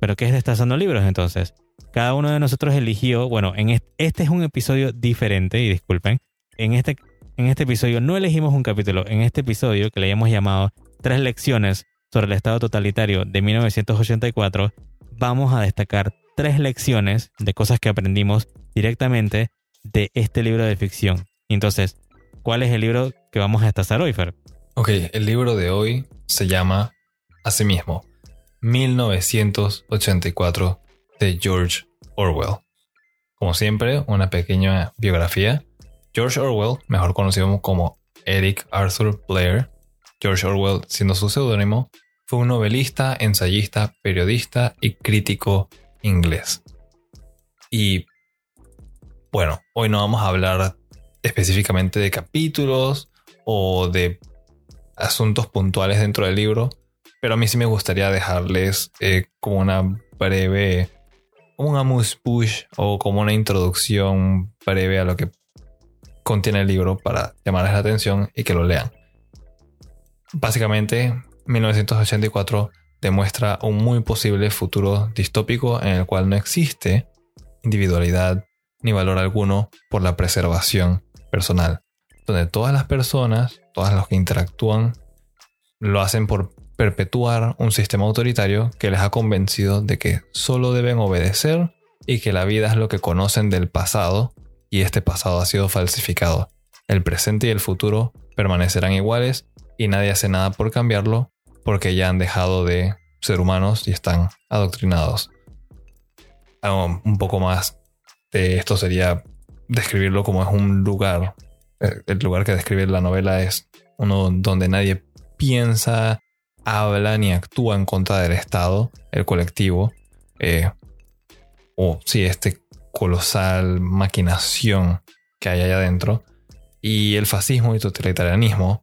¿Pero qué es Destazando Libros entonces? Cada uno de nosotros eligió, bueno, en este, es un episodio diferente, y disculpen, en este, en este episodio no elegimos un capítulo, en este episodio que le hemos llamado Tres lecciones sobre el Estado totalitario de 1984, vamos a destacar tres lecciones de cosas que aprendimos directamente de este libro de ficción. Entonces, ¿cuál es el libro que vamos a destazar hoy, Fer? Ok, el libro de hoy se llama Asimismo, 1984 de George Orwell. Como siempre, una pequeña biografía. George Orwell, mejor conocido como Eric Arthur Blair, George Orwell siendo su seudónimo, fue un novelista, ensayista, periodista y crítico inglés. Y bueno, hoy no vamos a hablar específicamente de capítulos o de asuntos puntuales dentro del libro, pero a mí sí me gustaría dejarles eh, como una breve, un amuse push o como una introducción breve a lo que contiene el libro para llamarles la atención y que lo lean. Básicamente, 1984 demuestra un muy posible futuro distópico en el cual no existe individualidad ni valor alguno por la preservación personal, donde todas las personas, todas los que interactúan, lo hacen por perpetuar un sistema autoritario que les ha convencido de que solo deben obedecer y que la vida es lo que conocen del pasado y este pasado ha sido falsificado. El presente y el futuro permanecerán iguales y nadie hace nada por cambiarlo porque ya han dejado de ser humanos y están adoctrinados. un poco más de esto sería describirlo como es un lugar. Eh, el lugar que describe la novela es uno donde nadie piensa, habla ni actúa en contra del Estado, el colectivo, eh, o sí, este colosal maquinación que hay allá adentro. Y el fascismo y totalitarianismo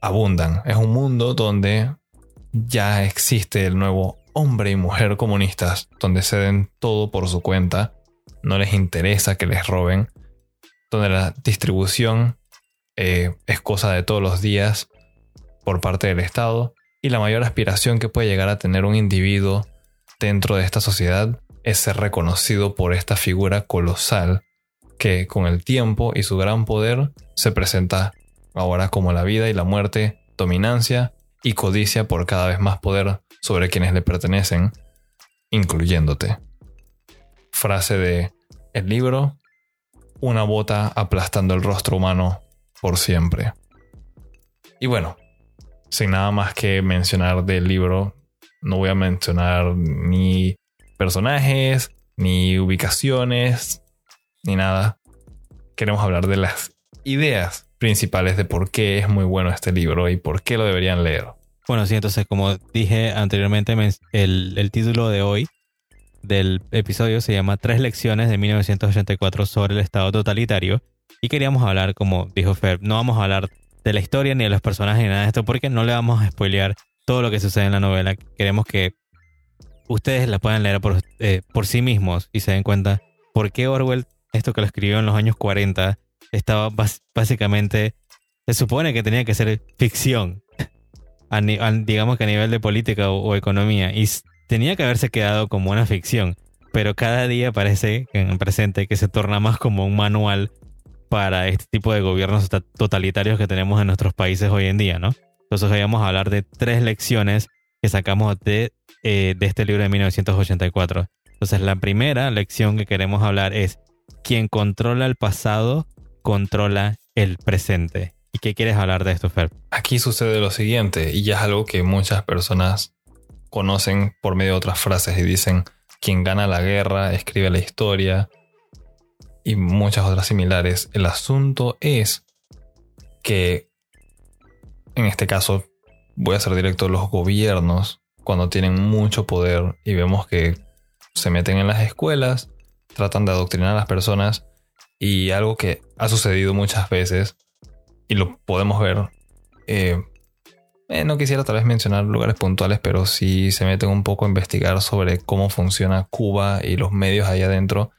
abundan. Es un mundo donde ya existe el nuevo hombre y mujer comunistas, donde ceden todo por su cuenta, no les interesa que les roben, donde la distribución eh, es cosa de todos los días por parte del Estado y la mayor aspiración que puede llegar a tener un individuo dentro de esta sociedad es ser reconocido por esta figura colosal que con el tiempo y su gran poder se presenta ahora como la vida y la muerte, dominancia y codicia por cada vez más poder sobre quienes le pertenecen, incluyéndote. Frase de el libro, una bota aplastando el rostro humano por siempre. Y bueno, sin nada más que mencionar del libro, no voy a mencionar ni personajes, ni ubicaciones, ni nada. Queremos hablar de las ideas principales de por qué es muy bueno este libro y por qué lo deberían leer. Bueno, sí, entonces como dije anteriormente, el, el título de hoy del episodio se llama Tres lecciones de 1984 sobre el Estado totalitario. Y queríamos hablar, como dijo Fer, no vamos a hablar de la historia ni de los personajes ni nada de esto porque no le vamos a spoilear todo lo que sucede en la novela. Queremos que ustedes la puedan leer por, eh, por sí mismos y se den cuenta por qué Orwell, esto que lo escribió en los años 40, estaba básicamente, se supone que tenía que ser ficción, digamos que a nivel de política o, economía, y tenía que haberse quedado como una ficción, pero cada día parece en el presente que se torna más como un manual para este tipo de gobiernos totalitarios que tenemos en nuestros países hoy en día, ¿no? Entonces hoy vamos a hablar de tres lecciones que sacamos de, eh, de este libro de 1984. Entonces la primera lección que queremos hablar es, quien controla el pasado controla el presente. ¿Y qué quieres hablar de esto, Fer? Aquí sucede lo siguiente, y ya es algo que muchas personas conocen por medio de otras frases y dicen, quien gana la guerra escribe la historia y muchas otras similares. El asunto es que, en este caso, voy a ser directo, los gobiernos, cuando tienen mucho poder y vemos que se meten en las escuelas, tratan de adoctrinar a las personas y algo que ha sucedido muchas veces y lo podemos ver. Eh, eh, no quisiera tal vez mencionar lugares puntuales, pero si se meten un poco a investigar sobre cómo funciona Cuba y los medios ahí adentro.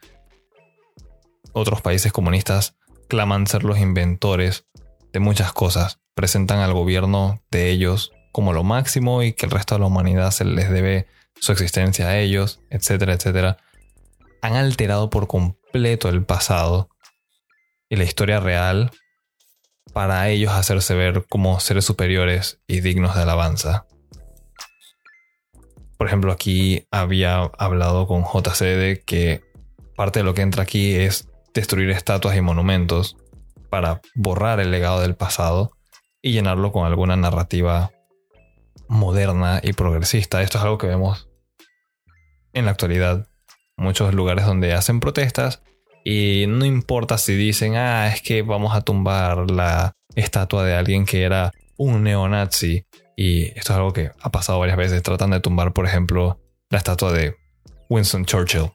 Otros países comunistas claman ser los inventores de muchas cosas, presentan al gobierno de ellos como lo máximo y que el resto de la humanidad se les debe su existencia a ellos, etcétera, etcétera. Han alterado por completo el pasado y la historia real para ellos hacerse ver como seres superiores y dignos de alabanza. Por ejemplo, aquí había hablado con JC de que parte de lo que entra aquí es destruir estatuas y monumentos para borrar el legado del pasado y llenarlo con alguna narrativa moderna y progresista. Esto es algo que vemos en la actualidad. Muchos lugares donde hacen protestas y no importa si dicen, ah, es que vamos a tumbar la estatua de alguien que era un neonazi. Y esto es algo que ha pasado varias veces. Tratan de tumbar, por ejemplo, la estatua de Winston Churchill.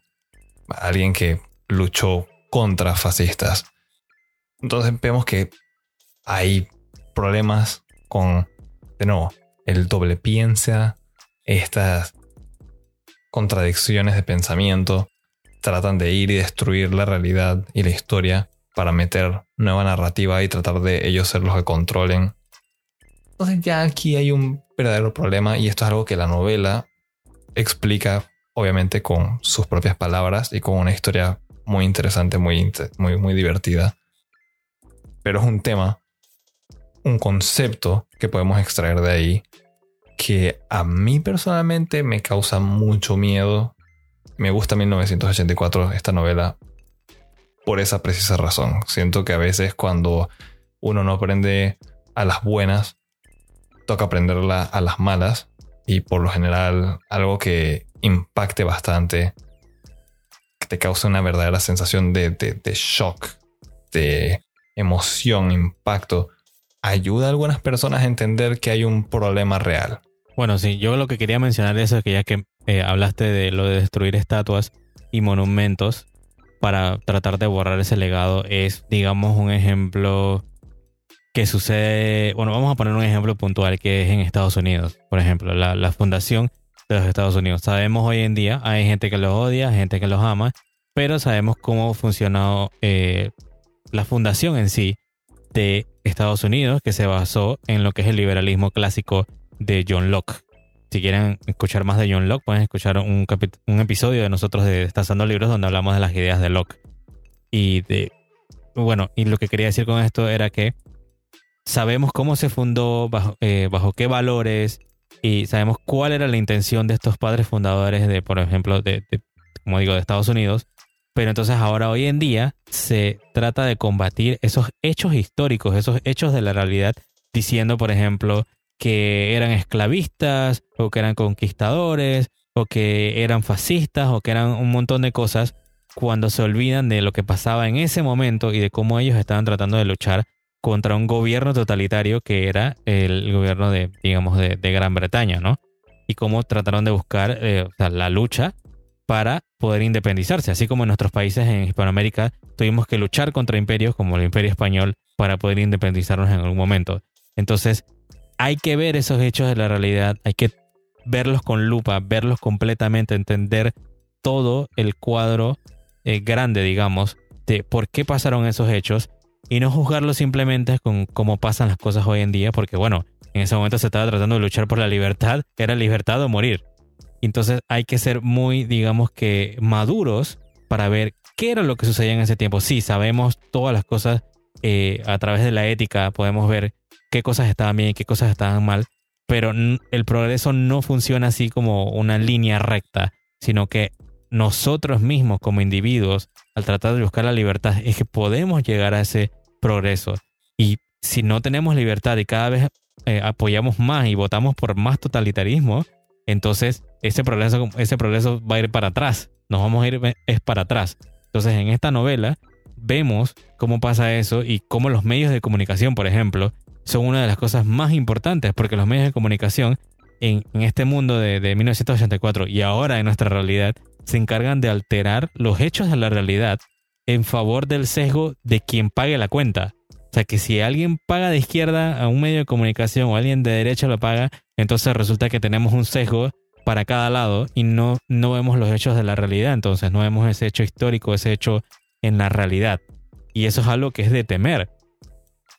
Alguien que luchó contra fascistas. Entonces vemos que hay problemas con, de nuevo, el doble piensa, estas contradicciones de pensamiento, tratan de ir y destruir la realidad y la historia para meter nueva narrativa y tratar de ellos ser los que controlen. Entonces ya aquí hay un verdadero problema y esto es algo que la novela explica obviamente con sus propias palabras y con una historia muy interesante, muy, muy, muy divertida. Pero es un tema, un concepto que podemos extraer de ahí que a mí personalmente me causa mucho miedo. Me gusta 1984, esta novela, por esa precisa razón. Siento que a veces cuando uno no aprende a las buenas, toca aprenderla a las malas. Y por lo general, algo que impacte bastante, te cause una verdadera sensación de shock, de emoción, impacto, ayuda a algunas personas a entender que hay un problema real. Bueno, sí, yo lo que quería mencionar es que ya que eh, hablaste de lo de destruir estatuas y monumentos para tratar de borrar ese legado, es, digamos, un ejemplo que sucede, bueno, vamos a poner un ejemplo puntual que es en Estados Unidos, por ejemplo, la, fundación de los Estados Unidos. Sabemos hoy en día, hay gente que los odia, gente que los ama, pero sabemos cómo funcionó eh, la fundación en sí de Estados Unidos, que se basó en lo que es el liberalismo clásico de John Locke. Si quieren escuchar más de John Locke, pueden escuchar un, un episodio de nosotros de Estazando Libros donde hablamos de las ideas de Locke. Y de. Bueno, y lo que quería decir con esto era que sabemos cómo se fundó, bajo, eh, bajo qué valores, y sabemos cuál era la intención de estos padres fundadores de, por ejemplo, de, como digo, de Estados Unidos. Pero entonces ahora hoy en día se trata de combatir esos hechos históricos, esos hechos de la realidad, diciendo, por ejemplo, que eran esclavistas o que eran conquistadores o que eran fascistas o que eran un montón de cosas cuando se olvidan de lo que pasaba en ese momento y de cómo ellos estaban tratando de luchar contra un gobierno totalitario que era el gobierno de, digamos, de, Gran Bretaña, ¿no? Y cómo trataron de buscar eh, la lucha para poder independizarse, así como en nuestros países en Hispanoamérica tuvimos que luchar contra imperios como el imperio español para poder independizarnos en algún momento. Entonces, hay que ver esos hechos de la realidad, hay que verlos con lupa, verlos completamente, entender todo el cuadro eh, grande, digamos, de por qué pasaron esos hechos y no juzgarlos simplemente con cómo pasan las cosas hoy en día, porque bueno, en ese momento se estaba tratando de luchar por la libertad, era libertad o morir. Entonces hay que ser muy, digamos que, maduros para ver qué era lo que sucedía en ese tiempo. Sí, sabemos todas las cosas eh, a través de la ética, podemos ver qué cosas estaban bien y qué cosas estaban mal, pero el progreso no funciona así como una línea recta, sino que nosotros mismos como individuos, al tratar de buscar la libertad, es que podemos llegar a ese progreso. Y si no tenemos libertad y cada vez eh, apoyamos más y votamos por más totalitarismo, entonces ese progreso, ese progreso va a ir para atrás. Nos vamos a ir es para atrás. Entonces en esta novela vemos cómo pasa eso y cómo los medios de comunicación, por ejemplo, son una de las cosas más importantes porque los medios de comunicación en, este mundo de, 1984 y ahora en nuestra realidad se encargan de alterar los hechos de la realidad en favor del sesgo de quien pague la cuenta. O sea que si alguien paga de izquierda a un medio de comunicación o alguien de derecha lo paga, entonces resulta que tenemos un sesgo para cada lado y no, no vemos los hechos de la realidad. Entonces no vemos ese hecho histórico, ese hecho en la realidad. Y eso es algo que es de temer.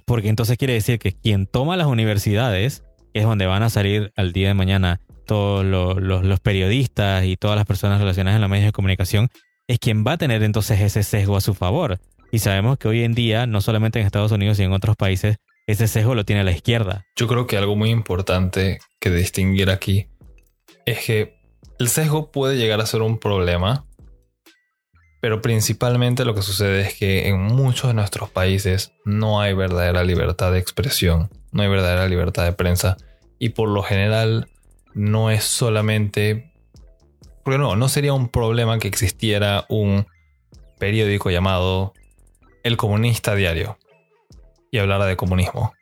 Porque entonces quiere decir que quien toma las universidades, es donde van a salir al día de mañana los, periodistas y todas las personas relacionadas en los medios de comunicación, es quien va a tener entonces ese sesgo a su favor. Y sabemos que hoy en día, no solamente en Estados Unidos y en otros países, ese sesgo lo tiene la izquierda. Yo creo que algo muy importante que distinguir aquí es que el sesgo puede llegar a ser un problema, pero principalmente lo que sucede es que en muchos de nuestros países no hay verdadera libertad de expresión, no hay verdadera libertad de prensa y por lo general no es solamente... Porque no, no sería un problema que existiera un periódico llamado El Comunista Diario y hablara de comunismo.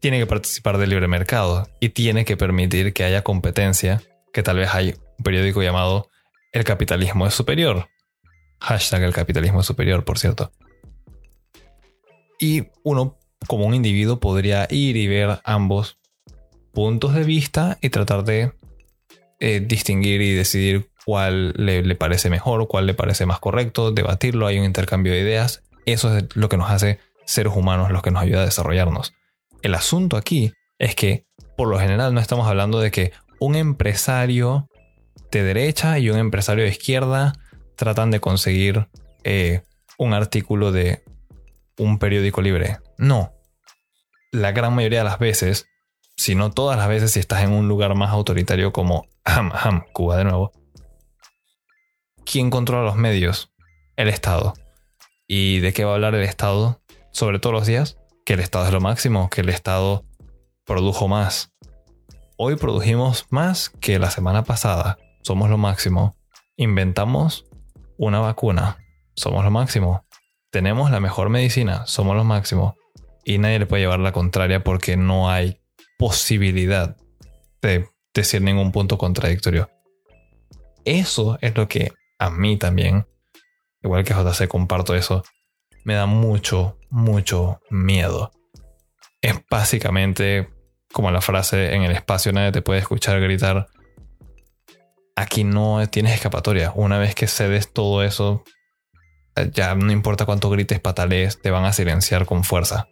Tiene que participar del libre mercado y tiene que permitir que haya competencia, que tal vez hay un periódico llamado El capitalismo es superior. Hashtag el capitalismo es superior, por cierto. Y uno, como un individuo, podría ir y ver ambos puntos de vista y tratar de eh, distinguir y decidir cuál le, parece mejor, cuál le parece más correcto, debatirlo, hay un intercambio de ideas. Eso es lo que nos hace seres humanos, lo que nos ayuda a desarrollarnos. El asunto aquí es que, por lo general, no estamos hablando de que un empresario de derecha y un empresario de izquierda tratan de conseguir eh, un artículo de un periódico libre. No. La gran mayoría de las veces si no todas las veces si estás en un lugar más autoritario como Cuba de nuevo. ¿Quién controla los medios? El Estado. ¿Y de qué va a hablar el Estado? Sobre todos los días. Que el Estado es lo máximo, que el Estado produjo más. Hoy produjimos más que la semana pasada. Somos lo máximo. Inventamos una vacuna. Somos lo máximo. Tenemos la mejor medicina. Somos lo máximo. Y nadie le puede llevar la contraria porque no hay posibilidad de decir ningún punto contradictorio. Eso es lo que a mí también, igual que JC comparto eso, me da mucho, mucho miedo. Es básicamente como la frase en el espacio nadie te puede escuchar gritar. Aquí no tienes escapatoria. Una vez que cedes todo eso, ya no importa cuánto grites, patalees, te van a silenciar con fuerza.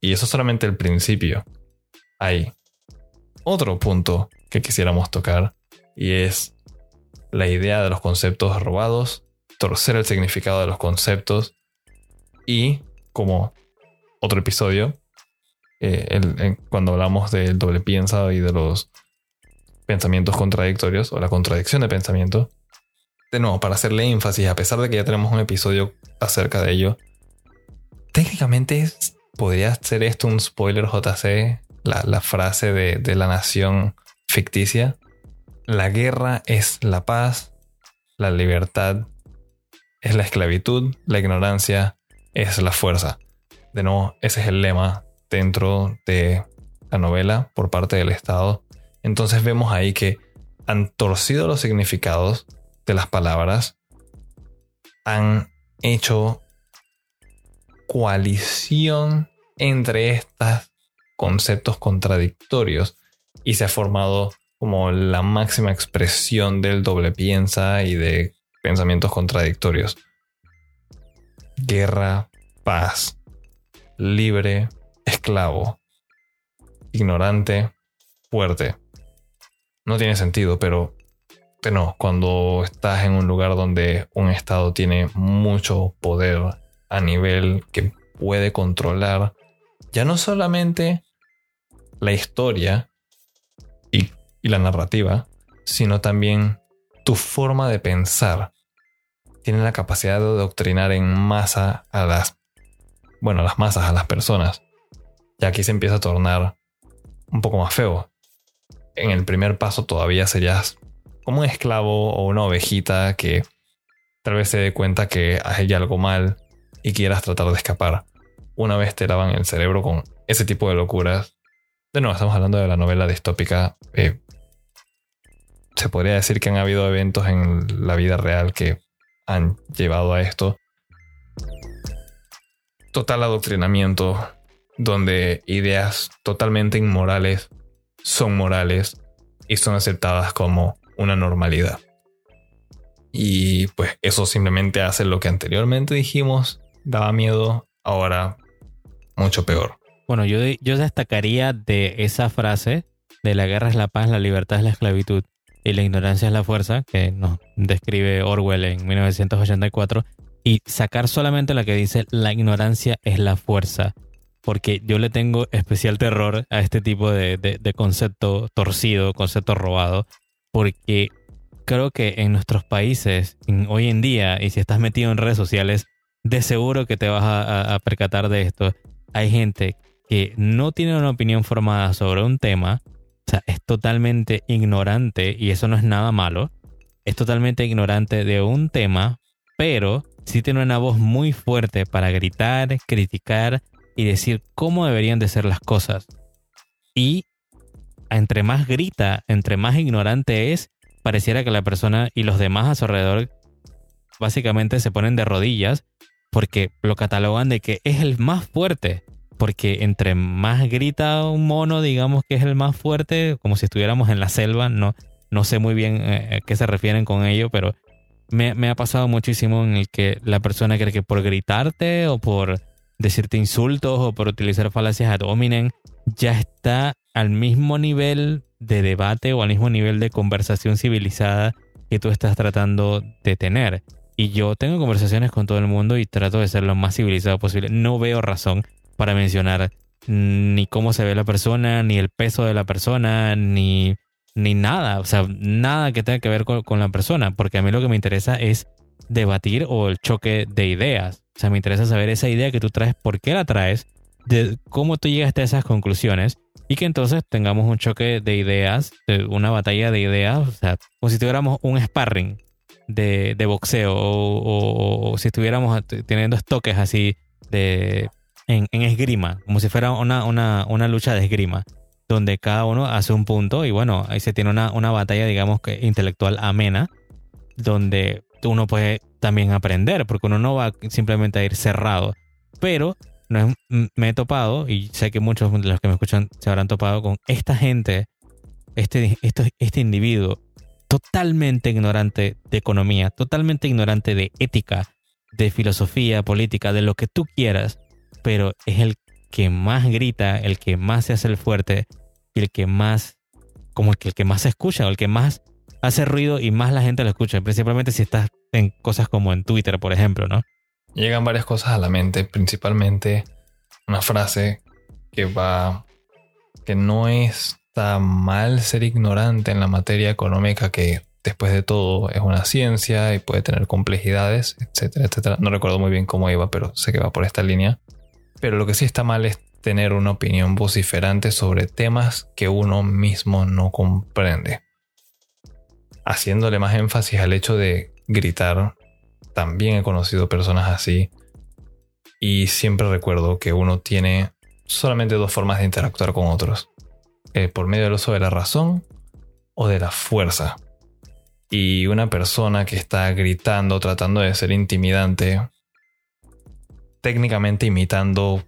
Y eso es solamente el principio hay otro punto que quisiéramos tocar y es la idea de los conceptos robados, torcer el significado de los conceptos y como otro episodio, eh, cuando hablamos del doble piensa y de los pensamientos contradictorios o la contradicción de pensamiento, de nuevo, para hacerle énfasis, a pesar de que ya tenemos un episodio acerca de ello, técnicamente podría ser esto un spoiler JC la, frase de, la nación ficticia. La guerra es la paz, la libertad es la esclavitud, la ignorancia es la fuerza. De nuevo, ese es el lema dentro de la novela por parte del Estado. Entonces vemos ahí que han torcido los significados de las palabras, han hecho coalición entre estas conceptos contradictorios y se ha formado como la máxima expresión del doble piensa y de pensamientos contradictorios. Guerra, paz, libre, esclavo, ignorante, fuerte. No tiene sentido, pero, no, cuando estás en un lugar donde un Estado tiene mucho poder a nivel que puede controlar ya no solamente la historia y, la narrativa, sino también tu forma de pensar. Tiene la capacidad de doctrinar en masa a las, bueno, a las masas, a las personas. Y aquí se empieza a tornar un poco más feo. En el primer paso todavía serías como un esclavo o una ovejita que tal vez se dé cuenta que hay algo mal y quieras tratar de escapar. Una vez te lavan el cerebro con ese tipo de locuras, de nuevo, estamos hablando de la novela distópica. Eh, se podría decir que han habido eventos en la vida real que han llevado a esto. Total adoctrinamiento, donde ideas totalmente inmorales son morales y son aceptadas como una normalidad. Y pues eso simplemente hace lo que anteriormente dijimos, daba miedo, ahora mucho peor. Bueno, yo, yo destacaría de esa frase de la guerra es la paz, la libertad es la esclavitud y la ignorancia es la fuerza, que nos describe Orwell en 1984, y sacar solamente la que dice la ignorancia es la fuerza, porque yo le tengo especial terror a este tipo de, de concepto torcido, concepto robado, porque creo que en nuestros países, hoy en día, y si estás metido en redes sociales, de seguro que te vas a, percatar de esto. Hay gente que no tiene una opinión formada sobre un tema, o sea, es totalmente ignorante, y eso no es nada malo, es totalmente ignorante de un tema, pero sí tiene una voz muy fuerte para gritar, criticar y decir cómo deberían de ser las cosas. Y entre más grita, entre más ignorante es, pareciera que la persona y los demás a su alrededor básicamente se ponen de rodillas porque lo catalogan de que es el más fuerte. Porque entre más grita un mono, digamos que es el más fuerte, como si estuviéramos en la selva, no, no sé muy bien eh, a qué se refieren con ello, pero me, me, ha pasado muchísimo en el que la persona cree que por gritarte o por decirte insultos o por utilizar falacias ad hominem, ya está al mismo nivel de debate o al mismo nivel de conversación civilizada que tú estás tratando de tener. Y yo tengo conversaciones con todo el mundo y trato de ser lo más civilizado posible. No veo razón para mencionar ni cómo se ve la persona, ni el peso de la persona, ni, ni nada. O sea, nada que tenga que ver con, con la persona. Porque a mí lo que me interesa es debatir o el choque de ideas. O sea, me interesa saber esa idea que tú traes, por qué la traes, de cómo tú llegaste a esas conclusiones y que entonces tengamos un choque de ideas, una batalla de ideas, o sea, como si tuviéramos un sparring de, boxeo o, si estuviéramos teniendo estoques así de en, esgrima, como si fuera una, una, lucha de esgrima, donde cada uno hace un punto y bueno, ahí se tiene una, una batalla, digamos que intelectual amena, donde uno puede también aprender, porque uno no va simplemente a ir cerrado, pero no me he topado, y sé que muchos de los que me escuchan se habrán topado con esta gente, este, este individuo totalmente ignorante de economía, totalmente ignorante de ética, de filosofía, política, de lo que tú quieras, pero es el que más grita, el que más se hace el fuerte y el que más, como el que, el que más se escucha o el que más hace ruido y más la gente lo escucha, principalmente si estás en cosas como en Twitter, por ejemplo, ¿no? Llegan varias cosas a la mente, principalmente una frase que va, que no está mal ser ignorante en la materia económica que después de todo es una ciencia y puede tener complejidades, etcétera, etcétera. No recuerdo muy bien cómo iba, pero sé que va por esta línea. Pero lo que sí está mal es tener una opinión vociferante sobre temas que uno mismo no comprende. Haciéndole más énfasis al hecho de gritar también he conocido personas así. Y siempre recuerdo que uno tiene solamente dos formas de interactuar con otros. Eh, por medio del uso de la razón o de la fuerza. Y una persona que está gritando, tratando de ser intimidante, técnicamente imitando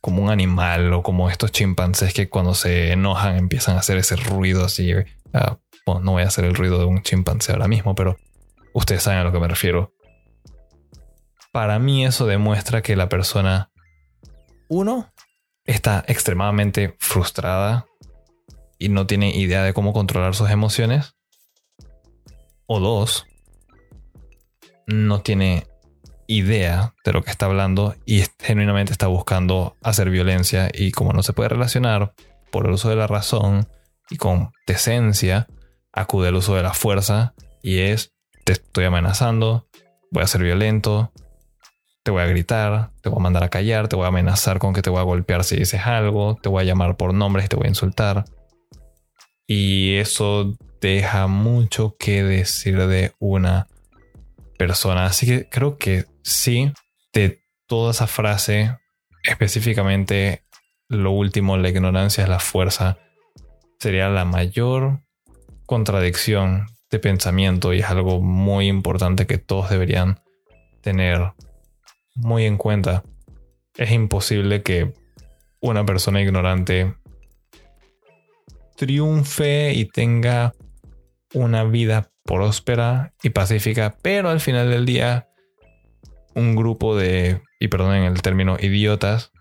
como un animal o como estos chimpancés que cuando se enojan empiezan a hacer ese ruido así. Ah, no voy a hacer el ruido de un chimpancé ahora mismo, pero ustedes saben a lo que me refiero. Para mí eso demuestra que la persona, uno, está extremadamente frustrada y no tiene idea de cómo controlar sus emociones. O dos, no tiene idea de lo que está hablando y genuinamente está buscando hacer violencia y como no se puede relacionar por el uso de la razón y con decencia, acude al uso de la fuerza y es te estoy amenazando, voy a ser violento, te voy a gritar, te voy a mandar a callar, te voy a amenazar con que te voy a golpear si dices algo, te voy a llamar por nombres te voy a insultar. Y eso deja mucho que decir de una persona. Así que creo que sí, de toda esa frase, específicamente lo último, la ignorancia es la fuerza, sería la mayor contradicción de pensamiento y es algo muy importante que todos deberían tener muy en cuenta. Es imposible que una persona ignorante triunfe y tenga una vida próspera y pacífica, pero al final del día un grupo de, y perdonen el término, idiotas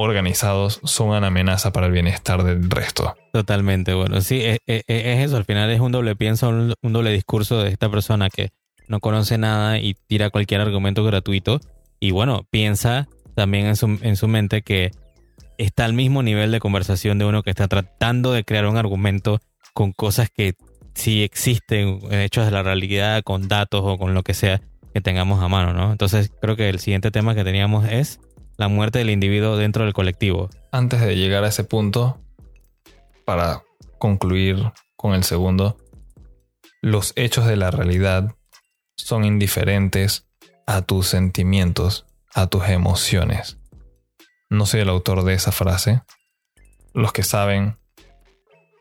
organizados son una amenaza para el bienestar del resto. Totalmente, bueno, sí, es, eso, al final es un doble pienso, un, doble discurso de esta persona que no conoce nada y tira cualquier argumento gratuito y bueno, piensa también en su, en su mente que está al mismo nivel de conversación de uno que está tratando de crear un argumento con cosas que sí existen, hechos de la realidad, con datos o con lo que sea tengamos a mano, ¿no? Entonces creo que el siguiente tema que teníamos es la muerte del individuo dentro del colectivo. Antes de llegar a ese punto, para concluir con el segundo, los hechos de la realidad son indiferentes a tus sentimientos, a tus emociones. No soy el autor de esa frase. Los que saben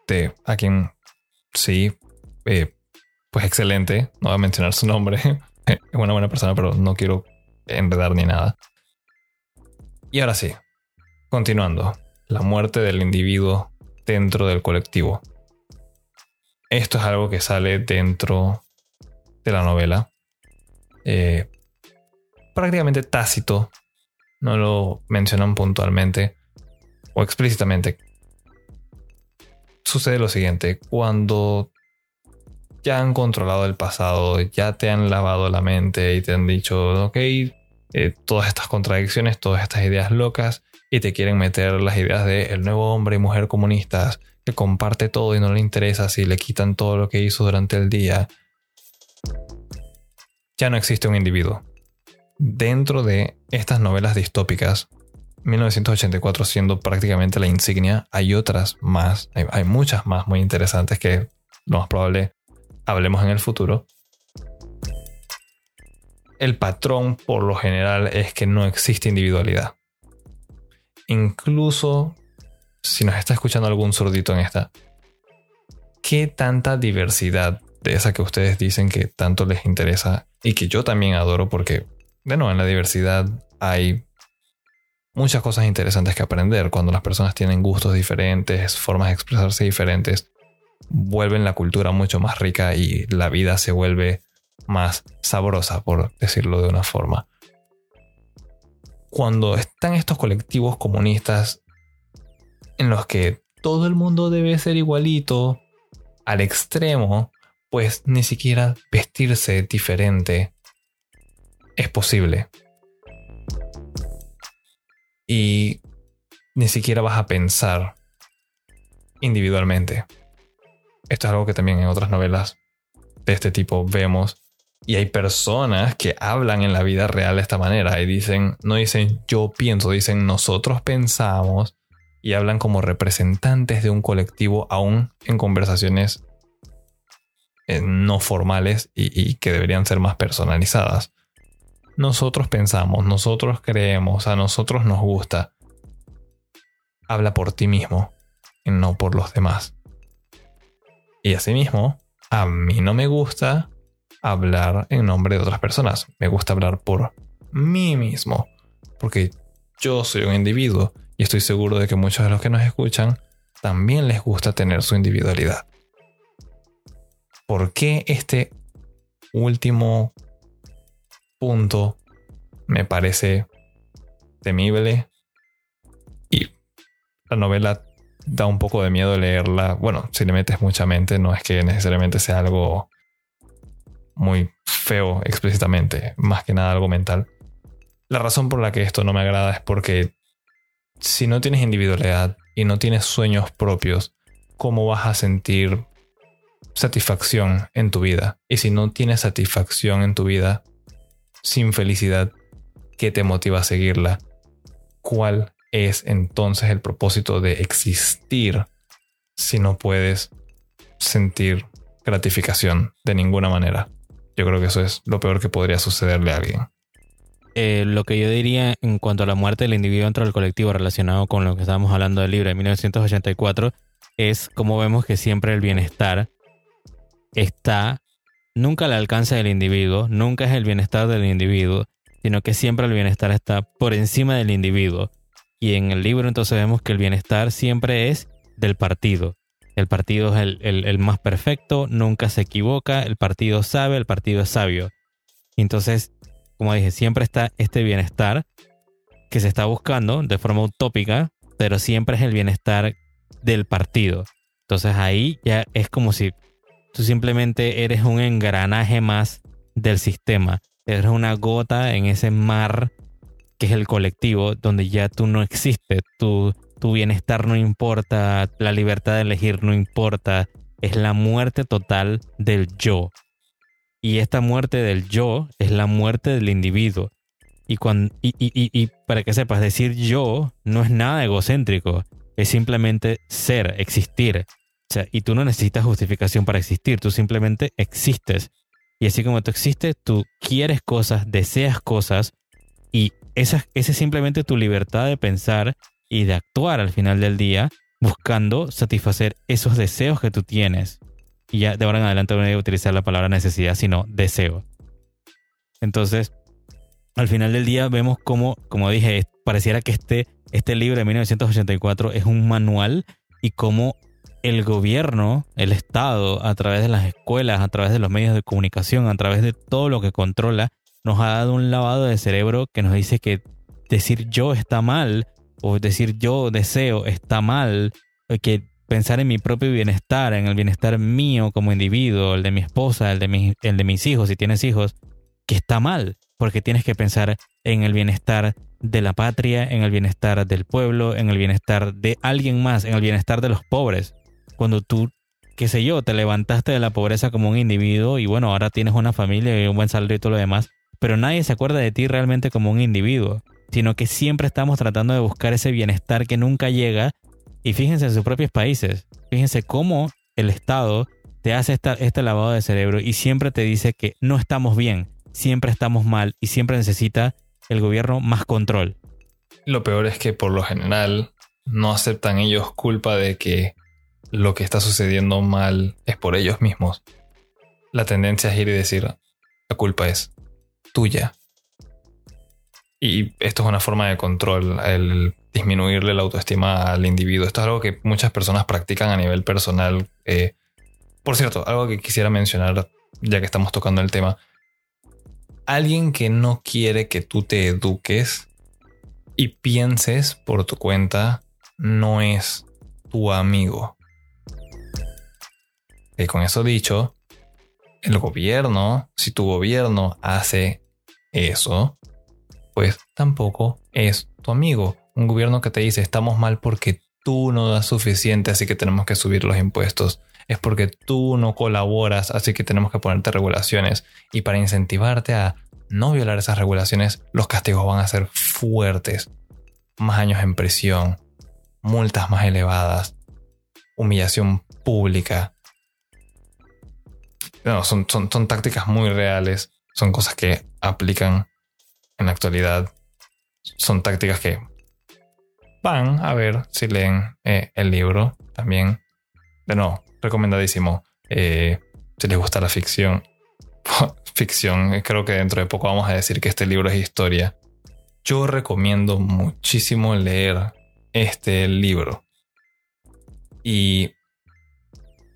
de a quien sí, eh, pues excelente, no voy a mencionar su nombre, una buena persona, pero no quiero enredar ni nada. Y ahora sí, continuando, la muerte del individuo dentro del colectivo. Esto es algo que sale dentro de la novela. Eh, prácticamente tácito. No lo mencionan puntualmente o explícitamente. Sucede lo siguiente, cuando ya han controlado el pasado, ya te han lavado la mente y te han dicho, ok, eh, todas estas contradicciones, todas estas ideas locas, y te quieren meter las ideas de el nuevo hombre y mujer comunistas que comparte todo y no le interesa si le quitan todo lo que hizo durante el día. Ya no existe un individuo. Dentro de estas novelas distópicas, 1984 siendo prácticamente la insignia, hay otras más, hay, hay muchas más muy interesantes que lo más probable hablemos en el futuro, el patrón por lo general es que no existe individualidad. Incluso si nos está escuchando algún sordito en esta, ¿qué tanta diversidad de esa que ustedes dicen que tanto les interesa y que yo también adoro porque, de nuevo, en la diversidad hay muchas cosas interesantes que aprender. Cuando las personas tienen gustos diferentes, formas de expresarse diferentes vuelven la cultura mucho más rica y la vida se vuelve más sabrosa, por decirlo de una forma. Cuando están estos colectivos comunistas en los que todo el mundo debe ser igualito, al extremo, pues ni siquiera vestirse diferente es posible. Y ni siquiera vas a pensar individualmente. Esto es algo que también en otras novelas de este tipo vemos. Y hay personas que hablan en la vida real de esta manera y dicen, no dicen yo pienso, dicen nosotros pensamos y hablan como representantes de un colectivo aún en conversaciones eh, no formales y, que deberían ser más personalizadas. Nosotros pensamos, nosotros creemos, a nosotros nos gusta. Habla por ti mismo y no por los demás. Y asimismo, a mí no me gusta hablar en nombre de otras personas. Me gusta hablar por mí mismo. Porque yo soy un individuo y estoy seguro de que muchos de los que nos escuchan también les gusta tener su individualidad. ¿Por qué este último punto me parece temible? Y la novela da un poco de miedo leerla. Bueno, si le metes mucha mente, no es que necesariamente sea algo muy feo explícitamente, más que nada algo mental. La razón por la que esto no me agrada es porque si no tienes individualidad y no tienes sueños propios, ¿cómo vas a sentir satisfacción en tu vida? Y si no tienes satisfacción en tu vida, sin felicidad, ¿qué te motiva a seguirla? ¿Cuál es entonces el propósito de existir si no puedes sentir gratificación de ninguna manera. Yo creo que eso es lo peor que podría sucederle a alguien. Eh, lo que yo diría en cuanto a la muerte del individuo dentro del colectivo relacionado con lo que estábamos hablando del libro de 1984 es como vemos que siempre el bienestar está nunca al alcance del individuo, nunca es el bienestar del individuo, sino que siempre el bienestar está por encima del individuo. Y en el libro entonces vemos que el bienestar siempre es del partido. El partido es el, más perfecto, nunca se equivoca, el partido sabe, el partido es sabio. Entonces, como dije, siempre está este bienestar que se está buscando de forma utópica, pero siempre es el bienestar del partido. Entonces ahí ya es como si tú simplemente eres un engranaje más del sistema. Eres una gota en ese mar que es el colectivo, donde ya tú no existes, tu, tu bienestar no importa, la libertad de elegir no importa, es la muerte total del yo. Y esta muerte del yo es la muerte del individuo. Y, cuando, y, y, y, para que sepas, decir yo no es nada egocéntrico, es simplemente ser, existir. O sea, y tú no necesitas justificación para existir, tú simplemente existes. Y así como tú existes, tú quieres cosas, deseas cosas, esa, es simplemente tu libertad de pensar y de actuar al final del día, buscando satisfacer esos deseos que tú tienes. Y ya de ahora en adelante no voy a utilizar la palabra necesidad, sino deseo. Entonces, al final del día vemos como, como dije, pareciera que este, este libro de 1984 es un manual y cómo el gobierno, el Estado, a través de las escuelas, a través de los medios de comunicación, a través de todo lo que controla, nos ha dado un lavado de cerebro que nos dice que decir yo está mal o decir yo deseo está mal, que pensar en mi propio bienestar, en el bienestar mío como individuo, el de mi esposa, el de, el de mis hijos, si tienes hijos, que está mal, porque tienes que pensar en el bienestar de la patria, en el bienestar del pueblo, en el bienestar de alguien más, en el bienestar de los pobres. Cuando tú, qué sé yo, te levantaste de la pobreza como un individuo y bueno, ahora tienes una familia y un buen salario y todo lo demás, pero nadie se acuerda de ti realmente como un individuo, sino que siempre estamos tratando de buscar ese bienestar que nunca llega. Y fíjense en sus propios países, fíjense cómo el Estado te hace este lavado de cerebro y siempre te dice que no estamos bien, siempre estamos mal y siempre necesita el gobierno más control. Lo peor es que por lo general no aceptan ellos culpa de que lo que está sucediendo mal es por ellos mismos. La tendencia es ir y decir, la culpa es tuya. Y esto es una forma de control, el disminuirle la autoestima al individuo. Esto es algo que muchas personas practican a nivel personal. Eh, por cierto, algo que quisiera mencionar, ya que estamos tocando el tema. Alguien que no quiere que tú te eduques y pienses por tu cuenta no es tu amigo. Y con eso dicho, el gobierno, si tu gobierno hace eso, pues tampoco es tu amigo. Un gobierno que te dice estamos mal porque tú no das suficiente, así que tenemos que subir los impuestos. Es porque tú no colaboras, así que tenemos que ponerte regulaciones. Y para incentivarte a no violar esas regulaciones, los castigos van a ser fuertes. Más años en prisión, multas más elevadas, humillación pública, no, son, son, son tácticas muy reales, son cosas que aplican en la actualidad, son tácticas que van a ver si leen eh, el libro también. De nuevo, recomendadísimo. Eh, si les gusta la ficción, ficción, eh, creo que dentro de poco vamos a decir que este libro es historia. Yo recomiendo muchísimo leer este libro. Y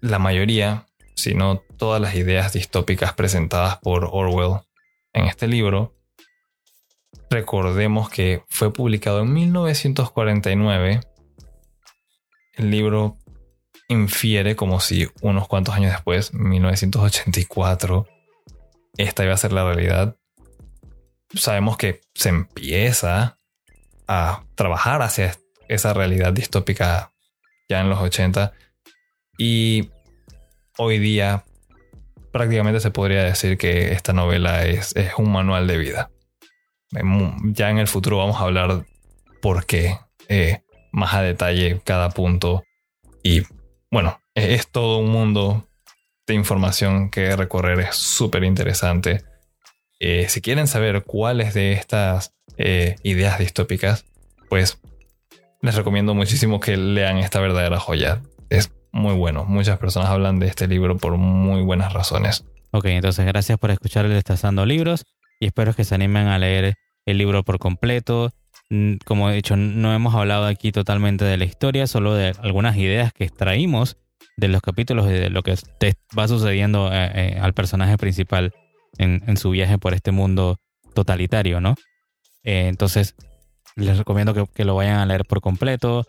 la mayoría sino todas las ideas distópicas presentadas por Orwell en este libro. Recordemos que fue publicado en 1949. El libro infiere como si unos cuantos años después, 1984, esta iba a ser la realidad. Sabemos que se empieza a trabajar hacia esa realidad distópica ya en los 80 y hoy día prácticamente se podría decir que esta novela es, un manual de vida. Ya en el futuro vamos a hablar por qué eh, más a detalle cada punto. Y bueno, es, todo un mundo de información que recorrer, es súper interesante. Eh, si quieren saber cuáles de estas eh, ideas distópicas, pues les recomiendo muchísimo que lean esta verdadera joya. Es muy bueno. Muchas personas hablan de este libro por muy buenas razones. Ok, entonces gracias por escuchar el Destazando Libros y espero que se animen a leer el libro por completo. Mm, como he dicho, no hemos hablado aquí totalmente de la historia, solo de algunas ideas que extraímos de los capítulos y de lo que va sucediendo eh, eh, al personaje principal en, su viaje por este mundo totalitario, ¿no? Eh, entonces, les recomiendo que, lo vayan a leer por completo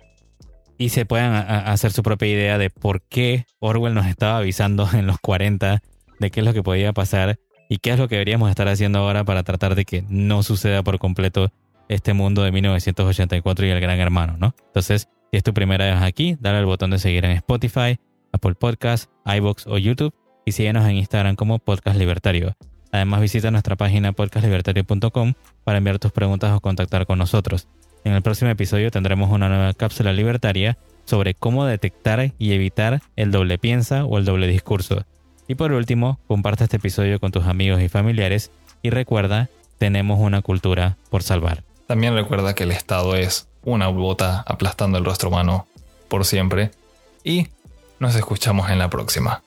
y se puedan hacer su propia idea de por qué Orwell nos estaba avisando en los 40 de qué es lo que podía pasar y qué es lo que deberíamos estar haciendo ahora para tratar de que no suceda por completo este mundo de 1984 y el gran hermano, ¿no? Entonces, si es tu primera vez aquí, dale al botón de seguir en Spotify, Apple Podcasts, iBox o YouTube y síguenos en Instagram como Podcast Libertario. Además, visita nuestra página podcastlibertario.com para enviar tus preguntas o contactar con nosotros. En el próximo episodio tendremos una nueva cápsula libertaria sobre cómo detectar y evitar el doble piensa o el doble discurso. Y por último, comparte este episodio con tus amigos y familiares y recuerda, tenemos una cultura por salvar. También recuerda que el Estado es una bota aplastando el rostro humano por siempre y nos escuchamos en la próxima.